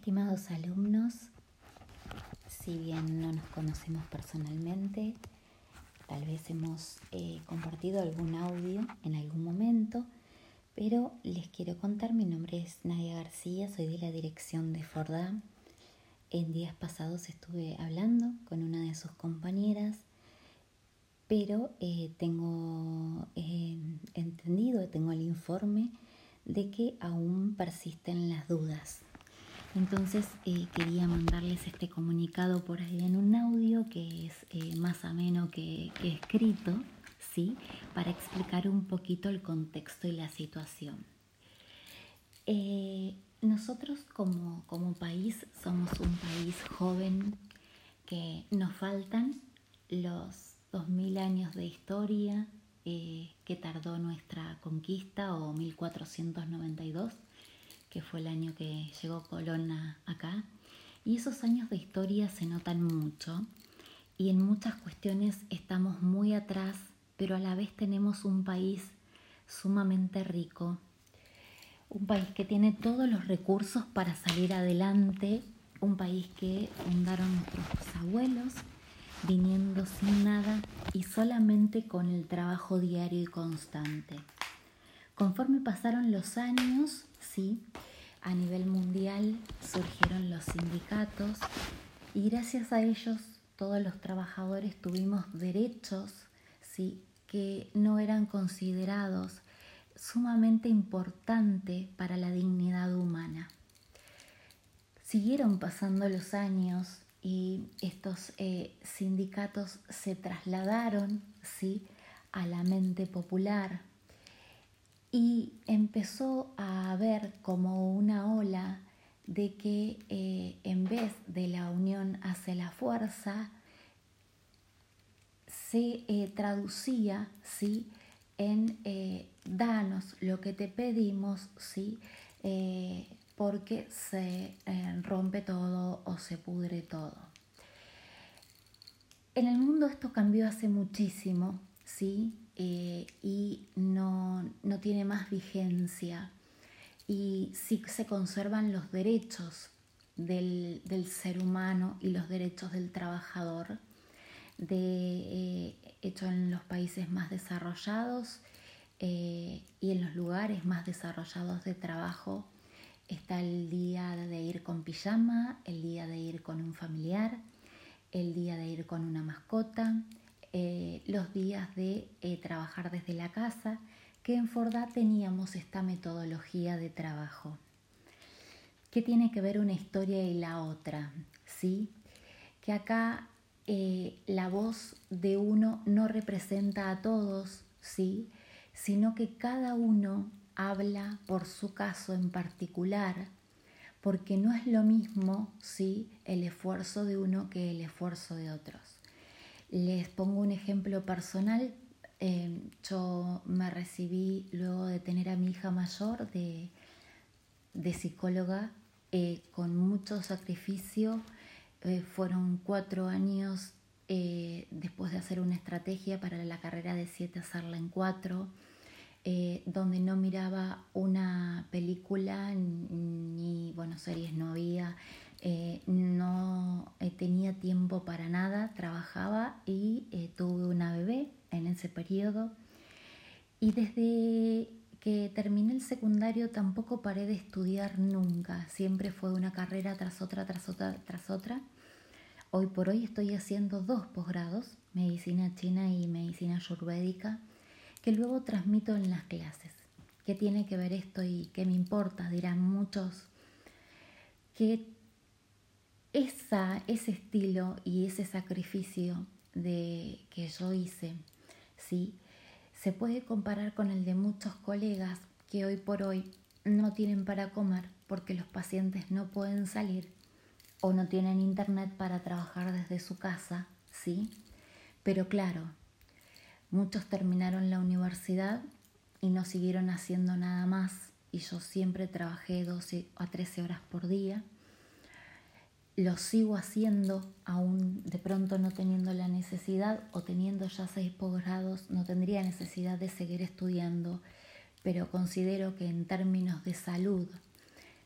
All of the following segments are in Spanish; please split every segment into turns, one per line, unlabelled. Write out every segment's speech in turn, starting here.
Estimados alumnos, si bien no nos conocemos personalmente, tal vez hemos eh, compartido algún audio en algún momento, pero les quiero contar, mi nombre es Nadia García, soy de la dirección de Fordam. En días pasados estuve hablando con una de sus compañeras, pero eh, tengo eh, entendido, tengo el informe de que aún persisten las dudas entonces eh, quería mandarles este comunicado por ahí en un audio que es eh, más ameno que, que escrito, ¿sí? Para explicar un poquito el contexto y la situación. Eh, nosotros como, como país somos un país joven que nos faltan los 2000 años de historia que tardó nuestra conquista o 1492 que fue el año que llegó Colón acá. Y esos años de historia se notan mucho y en muchas cuestiones estamos muy atrás, pero a la vez tenemos un país sumamente rico, un país que tiene todos los recursos para salir adelante, un país que fundaron nuestros abuelos viniendo sin nada y solamente con el trabajo diario y constante. Conforme pasaron los años, sí, a nivel mundial surgieron los sindicatos y gracias a ellos todos los trabajadores tuvimos derechos, sí, que no eran considerados sumamente importantes para la dignidad humana. Siguieron pasando los años y estos eh, sindicatos se trasladaron ¿sí? a la mente popular, y empezó a haber como una ola de que eh, en vez de la unión hacia la fuerza, se eh, traducía ¿sí? en eh, danos lo que te pedimos, ¿sí? porque se rompe todo o se pudre todo. En el mundo esto cambió hace muchísimo, ¿sí? Eh, y no, tiene más vigencia y sí se conservan los derechos del, ser humano y los derechos del trabajador. De, eh, hecho en los países más desarrollados eh, y en los lugares más desarrollados de trabajo está el día de ir con pijama, el día de ir con un familiar, el día de ir con una mascota, eh, los días de eh, trabajar desde la casa, que en Forda teníamos esta metodología de trabajo. ¿Qué tiene que ver una historia y la otra? ¿Sí? Que acá eh, la voz de uno no representa a todos, ¿sí? Sino que cada uno habla por su caso en particular, porque no es lo mismo, ¿sí? El esfuerzo de uno que el esfuerzo de otros. Les pongo un ejemplo personal. Em, yo me recibí luego de tener a mi hija mayor de, psicóloga eh, con mucho sacrificio. Eh, fueron cuatro años eh, después de hacer una estrategia para la carrera de siete hacerla en cuatro, donde no miraba una película ni, bueno, series no había, eh, no eh, tenía tiempo para nada, trabajaba y eh, tuve una bebé en ese periodo. Y desde que terminé el secundario tampoco paré de estudiar nunca, siempre fue una carrera tras otra, tras otra, tras otra. Hoy por hoy estoy haciendo dos posgrados, medicina china y medicina ayurvédica, que luego transmito en las clases. ¿Qué tiene que ver esto y qué me importa? Dirán muchos. Que esa, ese estilo y ese sacrificio de, que yo hice, ¿sí? se puede comparar con el de muchos colegas que hoy por hoy no tienen para comer porque los pacientes no pueden salir o no tienen internet para trabajar desde su casa, ¿sí? Pero claro, muchos terminaron la universidad y no siguieron haciendo nada más y yo siempre trabajé 12 a 13 horas por día lo sigo haciendo aún de pronto no teniendo la necesidad o teniendo ya seis posgrados, no tendría necesidad de seguir estudiando, pero considero que en términos de salud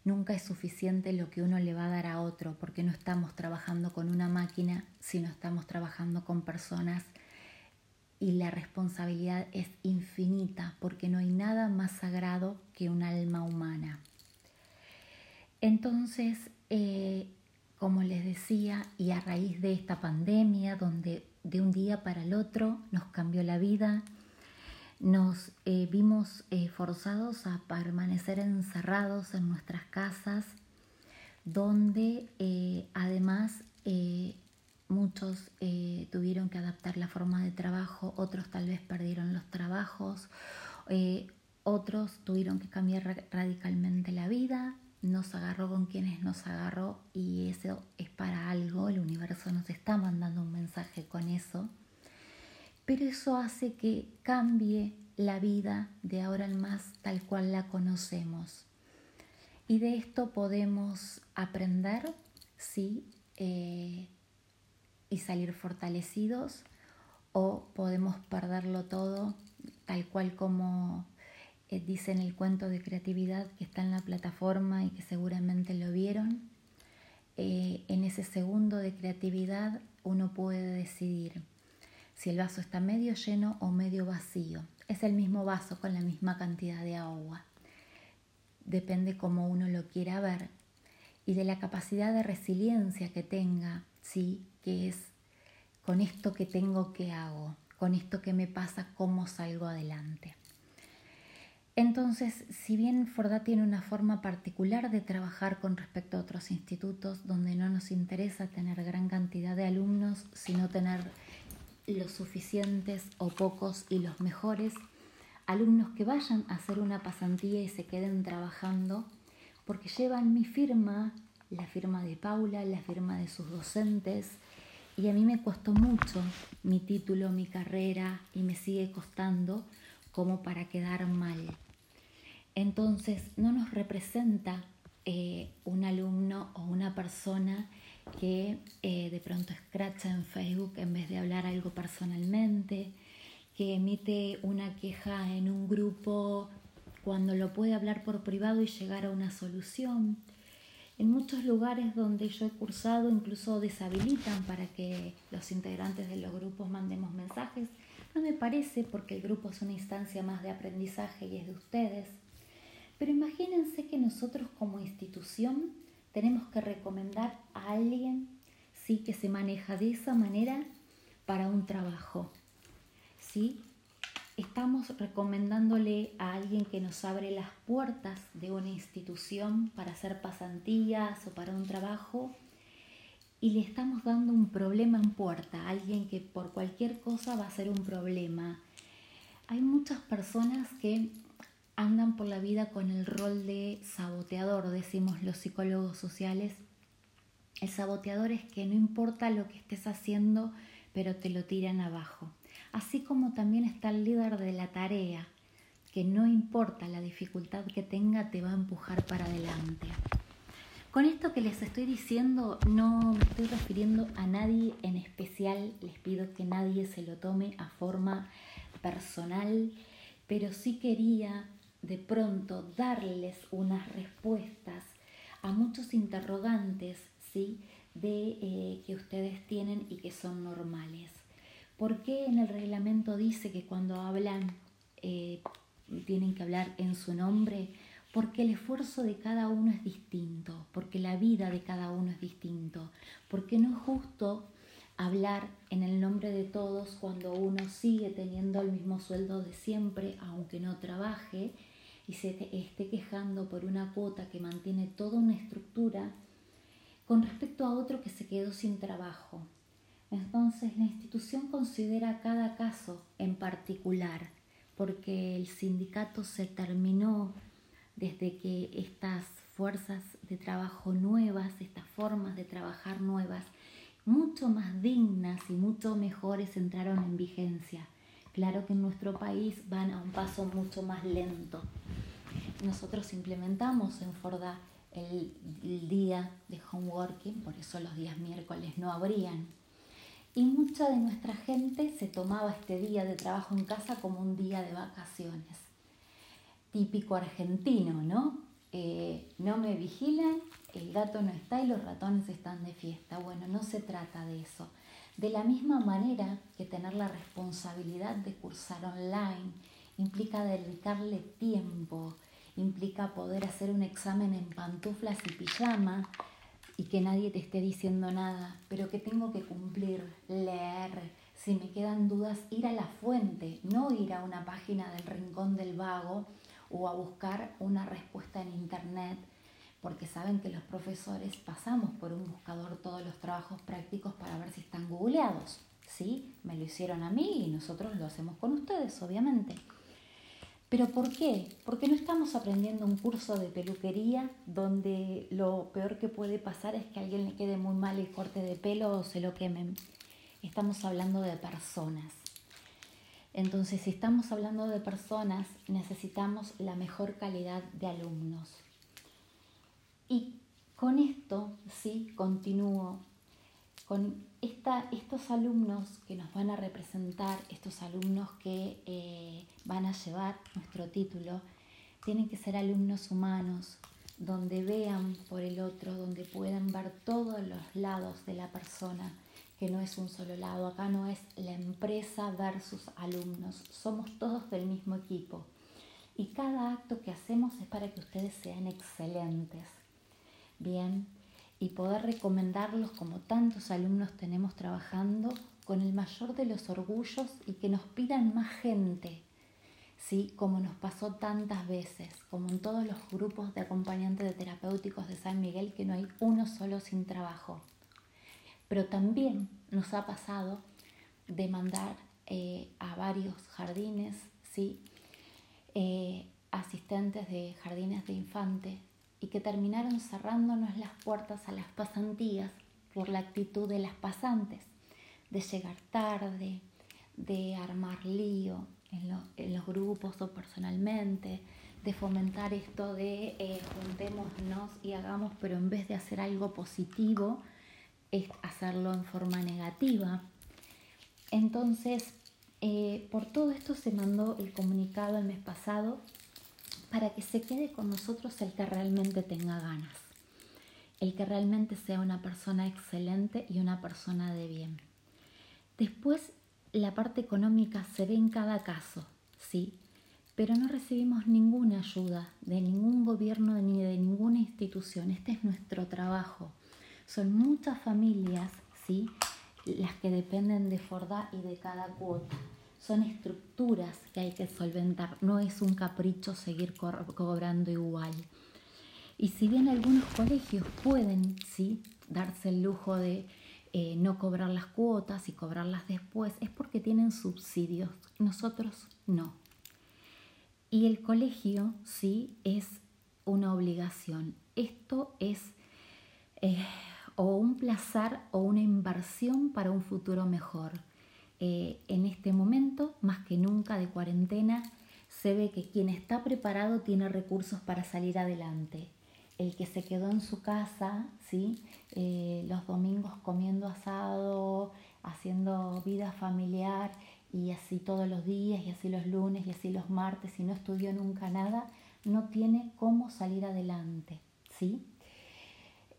Nunca es suficiente lo que uno le va a dar a otro, porque no estamos trabajando con una máquina, sino estamos trabajando con personas y la responsabilidad es infinita, porque no hay nada más sagrado que un alma humana. Entonces, eh, como les decía, y a raíz de esta pandemia, donde de un día para el otro nos cambió la vida, nos eh, vimos eh, forzados a permanecer encerrados en nuestras casas, donde eh, además muchos tuvieron que adaptar la forma de trabajo, otros tal vez perdieron los trabajos, otros tuvieron que cambiar radicalmente la vida, nos agarró con quienes nos agarró y eso es para algo, el universo nos está mandando un mensaje con eso pero eso hace que cambie la vida de ahora en más tal cual la conocemos. Y de esto podemos aprender, sí, eh, y salir fortalecidos, o podemos perderlo todo, tal cual como dice en el cuento de creatividad que está en la plataforma y que seguramente lo vieron. Eh, en ese segundo de creatividad uno puede decidir si el vaso está medio lleno o medio vacío. Es el mismo vaso con la misma cantidad de agua. Depende cómo uno lo quiera ver y de la capacidad de resiliencia que tenga, sí, que es con esto que tengo, ¿qué hago? Con esto que me pasa, ¿cómo salgo adelante? Entonces, si bien Forda tiene una forma particular de trabajar con respecto a otros institutos donde no nos interesa tener gran cantidad de alumnos, sino tener los suficientes o pocos y los mejores, alumnos que vayan a hacer una pasantía y se queden trabajando porque llevan mi firma, la firma de Paula, la firma de sus docentes, y a mí me costó mucho mi título, mi carrera, y me sigue costando como para quedar mal. Entonces no nos representa eh, un alumno o una persona que eh, de pronto escracha en Facebook en vez de hablar algo personalmente, que emite una queja en un grupo cuando lo puede hablar por privado y llegar a una solución. En muchos lugares donde yo he cursado incluso deshabilitan para que los integrantes de los grupos mandemos mensajes. No me parece porque el grupo es una instancia más de aprendizaje y es de ustedes. Pero imagínense que nosotros como institución tenemos que recomendar a alguien ¿sí? que se maneja de esa manera para un trabajo. ¿sí? Estamos recomendándole a alguien que nos abre las puertas de una institución para hacer pasantías o para un trabajo y le estamos dando un problema en puerta, alguien que por cualquier cosa va a ser un problema. Hay muchas personas que andan por la vida con el rol de saboteador, decimos los psicólogos sociales. El saboteador es que no importa lo que estés haciendo, pero te lo tiran abajo. Así como también está el líder de la tarea, que no importa la dificultad que tenga, te va a empujar para adelante. Con esto que les estoy diciendo, no me estoy refiriendo a nadie en especial, les pido que nadie se lo tome a forma personal, pero sí quería de pronto darles unas respuestas a muchos interrogantes ¿sí? de eh, que ustedes tienen y que son normales. ¿Por qué en el reglamento dice que cuando hablan eh, tienen que hablar en su nombre? Porque el esfuerzo de cada uno es distinto, porque la vida de cada uno es distinto, porque no es justo hablar en el nombre de todos cuando uno sigue teniendo el mismo sueldo de siempre, aunque no trabaje, y se esté quejando por una cuota que mantiene toda una estructura con respecto a otro que se quedó sin trabajo. Entonces la institución considera cada caso en particular, porque el sindicato se terminó desde que estas fuerzas de trabajo nuevas, estas formas de trabajar nuevas, mucho más dignas y mucho mejores entraron en vigencia. Claro que en nuestro país van a un paso mucho más lento. Nosotros implementamos en Forda el, día de homeworking, por eso los días miércoles no habrían. Y mucha de nuestra gente se tomaba este día de trabajo en casa como un día de vacaciones. Típico argentino, ¿no? eh, no me vigilan, el gato no está y los ratones están de fiesta. Bueno, no se trata de eso. De la misma manera que tener la responsabilidad de cursar online implica dedicarle tiempo, implica poder hacer un examen en pantuflas y pijama y que nadie te esté diciendo nada, pero que tengo que cumplir, leer, si me quedan dudas, ir a la fuente, no ir a una página del rincón del vago o a buscar una respuesta en internet porque saben que los profesores pasamos por un buscador todos los trabajos prácticos para ver si están googleados. ¿Sí? Me lo hicieron a mí y nosotros lo hacemos con ustedes, obviamente. ¿Pero por qué? Porque no estamos aprendiendo un curso de peluquería donde lo peor que puede pasar es que a alguien le quede muy mal el corte de pelo o se lo quemen. Estamos hablando de personas. Entonces, si estamos hablando de personas, necesitamos la mejor calidad de alumnos. Y con esto, sí, continúo, con estos alumnos que nos van a representar, estos alumnos que eh, van a llevar nuestro título, tienen que ser alumnos humanos, donde vean por el otro, donde puedan ver todos los lados de la persona, que no es un solo lado, acá no es la empresa versus alumnos, somos todos del mismo equipo. Y cada acto que hacemos es para que ustedes sean excelentes bien, y poder recomendarlos como tantos alumnos tenemos trabajando con el mayor de los orgullos y que nos pidan más gente, ¿sí? como nos pasó tantas veces, como en todos los grupos de acompañantes de terapéuticos de San Miguel, que no hay uno solo sin trabajo. Pero también nos ha pasado de mandar eh, a varios jardines, ¿sí? Eh, asistentes de jardines de infantes y que terminaron cerrándonos las puertas a las pasantías por la actitud de las pasantes, de llegar tarde, de armar lío en, los grupos o personalmente, de fomentar esto de eh, juntémonos y hagamos, pero en vez de hacer algo positivo, es hacerlo en forma negativa. Entonces, eh, por todo esto se mandó el comunicado el mes pasado para que se quede con nosotros el que realmente tenga ganas, el que realmente sea una persona excelente y una persona de bien. Después, la parte económica se ve en cada caso, sí, pero no recibimos ninguna ayuda de ningún gobierno ni de ninguna institución. Este es nuestro trabajo. Son muchas familias, sí, las que dependen de Forda y de cada cuota son estructuras que hay que solventar, no es un capricho seguir cobrando igual. Y si bien algunos colegios pueden sí darse el lujo de eh, no cobrar las cuotas y cobrarlas después, es porque tienen subsidios, nosotros no. Y el colegio sí es una obligación. Esto es eh, o un placer o una inversión para un futuro mejor. Eh, en este momento, más que nunca de cuarentena, se ve que quien está preparado tiene recursos para salir adelante. El que se quedó en su casa, ¿sí? Eh, los domingos comiendo asado, haciendo vida familiar y así todos los días y así los lunes y así los martes y no estudió nunca nada, no tiene cómo salir adelante. ¿sí?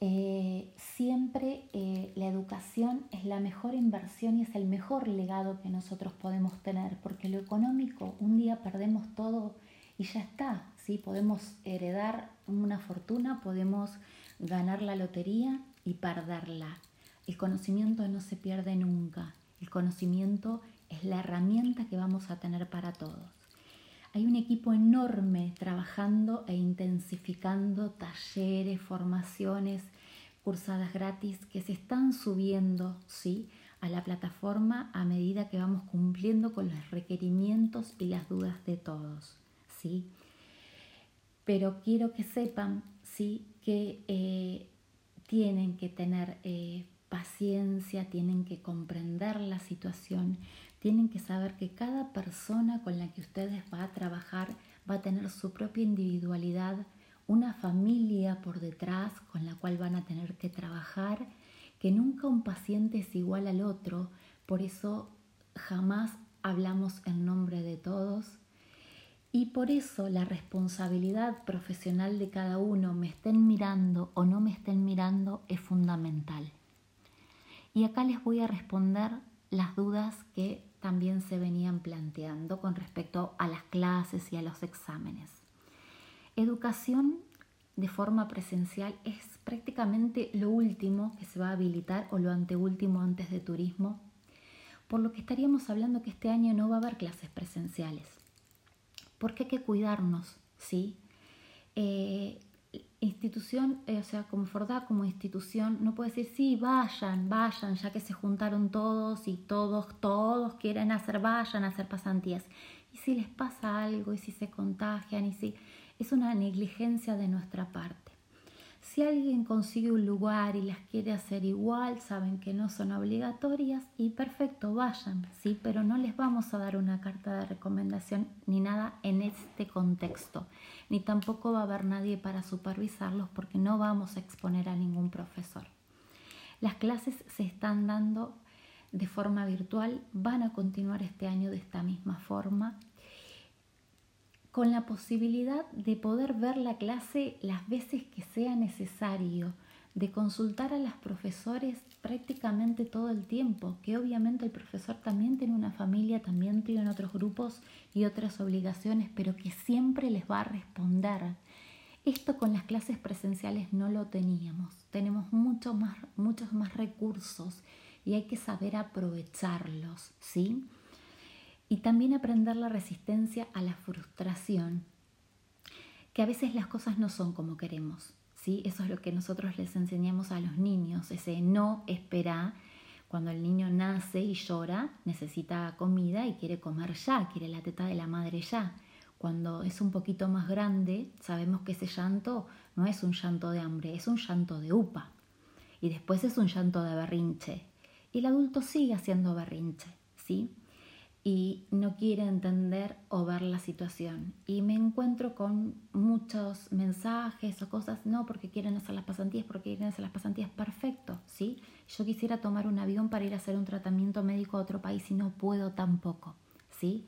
Eh, siempre eh, la educación es la mejor inversión y es el mejor legado que nosotros podemos tener, porque lo económico, un día perdemos todo y ya está, ¿sí? podemos heredar una fortuna, podemos ganar la lotería y perderla. El conocimiento no se pierde nunca, el conocimiento es la herramienta que vamos a tener para todos. Hay un equipo enorme trabajando e intensificando talleres, formaciones, cursadas gratis que se están subiendo ¿sí? a la plataforma a medida que vamos cumpliendo con los requerimientos y las dudas de todos. ¿sí? Pero quiero que sepan ¿sí? que eh, tienen que tener eh, paciencia, tienen que comprender la situación tienen que saber que cada persona con la que ustedes van a trabajar va a tener su propia individualidad, una familia por detrás con la cual van a tener que trabajar, que nunca un paciente es igual al otro, por eso jamás hablamos en nombre de todos Y por eso la responsabilidad profesional de cada uno, me estén mirando o no me estén mirando, es fundamental. Y acá les voy a responder las dudas que también se venían planteando con respecto a las clases y a los exámenes. Educación de forma presencial es prácticamente lo último que se va a habilitar o lo anteúltimo antes de turismo, por lo que estaríamos hablando que este año no va a haber clases presenciales porque hay que cuidarnos, ¿sí? Eh, institución, eh, o sea, como Fordá, como institución, no puede decir, sí, vayan, vayan, ya que se juntaron todos y todos, todos quieren hacer, vayan a hacer pasantías. Y si les pasa algo, y si se contagian, y si es una negligencia de nuestra parte. Si alguien consigue un lugar y las quiere hacer igual, saben que no son obligatorias y perfecto, vayan, ¿sí? Pero no les vamos a dar una carta de recomendación ni nada en este contexto, ni tampoco va a haber nadie para supervisarlos porque no vamos a exponer a ningún profesor. Las clases se están dando de forma virtual, van a continuar este año de esta misma forma con la posibilidad de poder ver la clase las veces que sea necesario, de consultar a los profesores prácticamente todo el tiempo, que obviamente el profesor también tiene una familia, también tiene otros grupos y otras obligaciones, pero que siempre les va a responder. Esto con las clases presenciales no lo teníamos, tenemos más, muchos más recursos y hay que saber aprovecharlos, ¿sí? Y también aprender la resistencia a la frustración, que a veces las cosas no son como queremos. ¿sí? Eso es lo que nosotros les enseñamos a los niños, ese no espera. Cuando el niño nace y llora, necesita comida y quiere comer ya, quiere la teta de la madre ya. Cuando es un poquito más grande, sabemos que ese llanto no es un llanto de hambre, es un llanto de upa. Y después es un llanto de berrinche. Y el adulto sigue haciendo berrinche, ¿sí? Y no quiere entender o ver la situación. Y me encuentro con muchos mensajes o cosas, no, porque quieren hacer las pasantías, porque quieren hacer las pasantías, perfecto, ¿sí? Yo quisiera tomar un avión para ir a hacer un tratamiento médico a otro país y no puedo tampoco, ¿sí?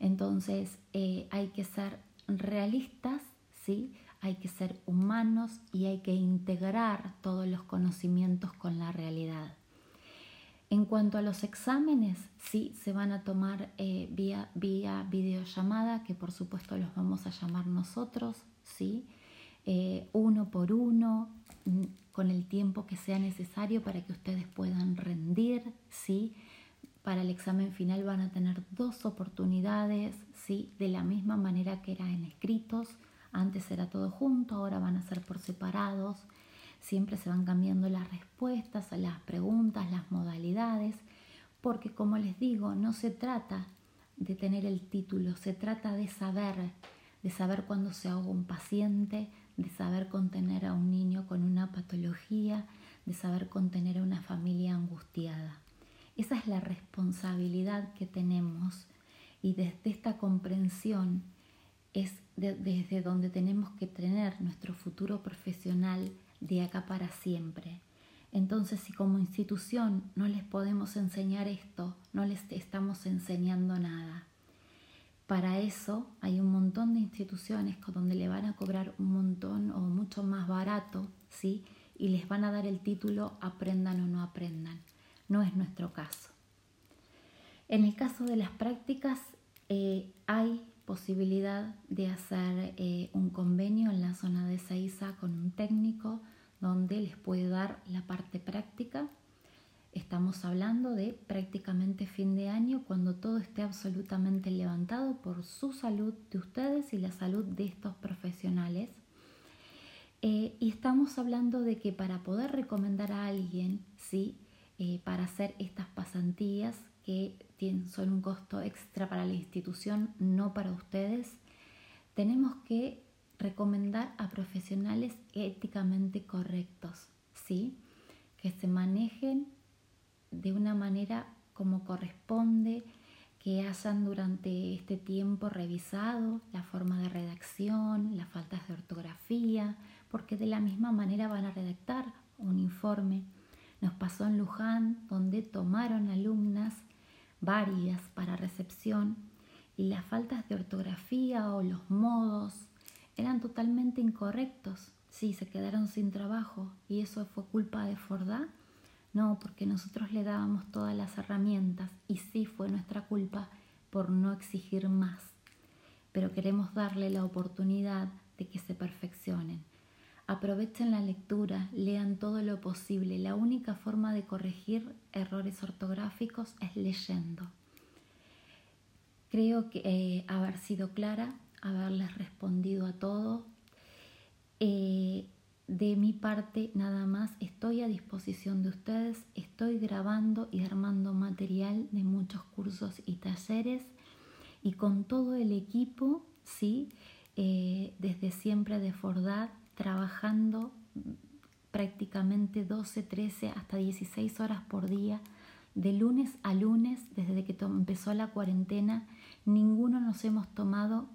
Entonces eh, hay que ser realistas, ¿sí? Hay que ser humanos y hay que integrar todos los conocimientos con la realidad. En cuanto a los exámenes, sí, se van a tomar eh, vía, vía videollamada, que por supuesto los vamos a llamar nosotros, sí, eh, uno por uno, mm, con el tiempo que sea necesario para que ustedes puedan rendir, sí. Para el examen final van a tener dos oportunidades, sí, de la misma manera que era en escritos. Antes era todo junto, ahora van a ser por separados Siempre se van cambiando las respuestas a las preguntas, las modalidades, porque como les digo, no se trata de tener el título, se trata de saber, de saber cuándo se ahoga un paciente, de saber contener a un niño con una patología, de saber contener a una familia angustiada. Esa es la responsabilidad que tenemos y desde esta comprensión es desde donde tenemos que tener nuestro futuro profesional de acá para siempre. Entonces, si como institución no les podemos enseñar esto, no les estamos enseñando nada. Para eso hay un montón de instituciones donde le van a cobrar un montón o mucho más barato, ¿sí? Y les van a dar el título aprendan o no aprendan. No es nuestro caso. En el caso de las prácticas, eh, hay posibilidad de hacer eh, un convenio en la zona de Seiza con un técnico donde les puede dar la parte práctica. Estamos hablando de prácticamente fin de año cuando todo esté absolutamente levantado por su salud de ustedes y la salud de estos profesionales. Eh, y estamos hablando de que para poder recomendar a alguien, ¿sí? Eh, para hacer estas pasantías que son un costo extra para la institución, no para ustedes, tenemos que recomendar a profesionales éticamente correctos, ¿sí? Que se manejen de una manera como corresponde, que hayan durante este tiempo revisado la forma de redacción, las faltas de ortografía, porque de la misma manera van a redactar un informe. Nos pasó en Luján, donde tomaron alumnas varias para recepción y las faltas de ortografía o los modos eran totalmente incorrectos. Sí, se quedaron sin trabajo y eso fue culpa de Fordá. No, porque nosotros le dábamos todas las herramientas y sí fue nuestra culpa por no exigir más. Pero queremos darle la oportunidad de que se perfeccionen. Aprovechen la lectura, lean todo lo posible. La única forma de corregir errores ortográficos es leyendo. Creo que eh, haber sido clara, haberles respondido a todo. Eh, de mi parte, nada más, estoy a disposición de ustedes. Estoy grabando y armando material de muchos cursos y talleres y con todo el equipo, ¿sí? Eh, desde siempre de Fordad, trabajando prácticamente 12, 13 hasta 16 horas por día, de lunes a lunes, desde que empezó la cuarentena, ninguno nos hemos tomado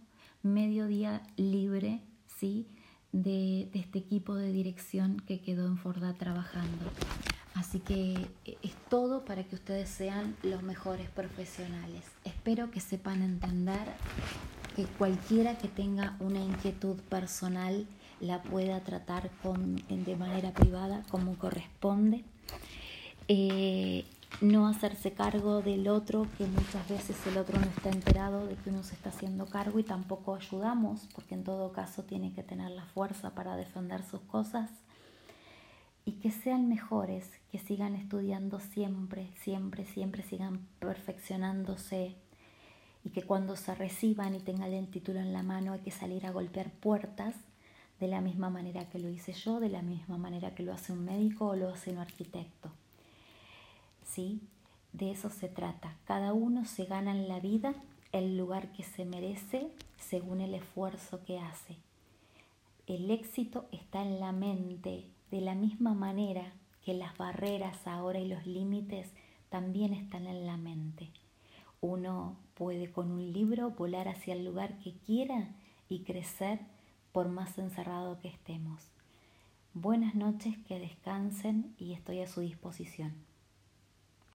medio día libre, ¿sí? De, este equipo de dirección que quedó en Forda trabajando. Así que eh, es todo para que ustedes sean los mejores profesionales. Espero que sepan entender que cualquiera que tenga una inquietud personal la pueda tratar con, de manera privada como corresponde. Eh, no hacerse cargo del otro, que muchas veces el otro no está enterado de que uno se está haciendo cargo y tampoco ayudamos, porque en todo caso tiene que tener la fuerza para defender sus cosas. Y que sean mejores, que sigan estudiando siempre, siempre, siempre sigan perfeccionándose. Y que cuando se reciban y tengan el título en la mano hay que salir a golpear puertas de la misma manera que lo hice yo, de la misma manera que lo hace un médico o lo hace un arquitecto. ¿sí? De eso se trata. Cada uno se gana en la vida el lugar que se merece según el esfuerzo que hace. El éxito está en la mente, de la misma manera que las barreras ahora y los límites también están en la mente. Uno puede con un libro volar hacia el lugar que quiera y crecer por más encerrado que estemos. Buenas noches, que descansen y estoy a su disposición.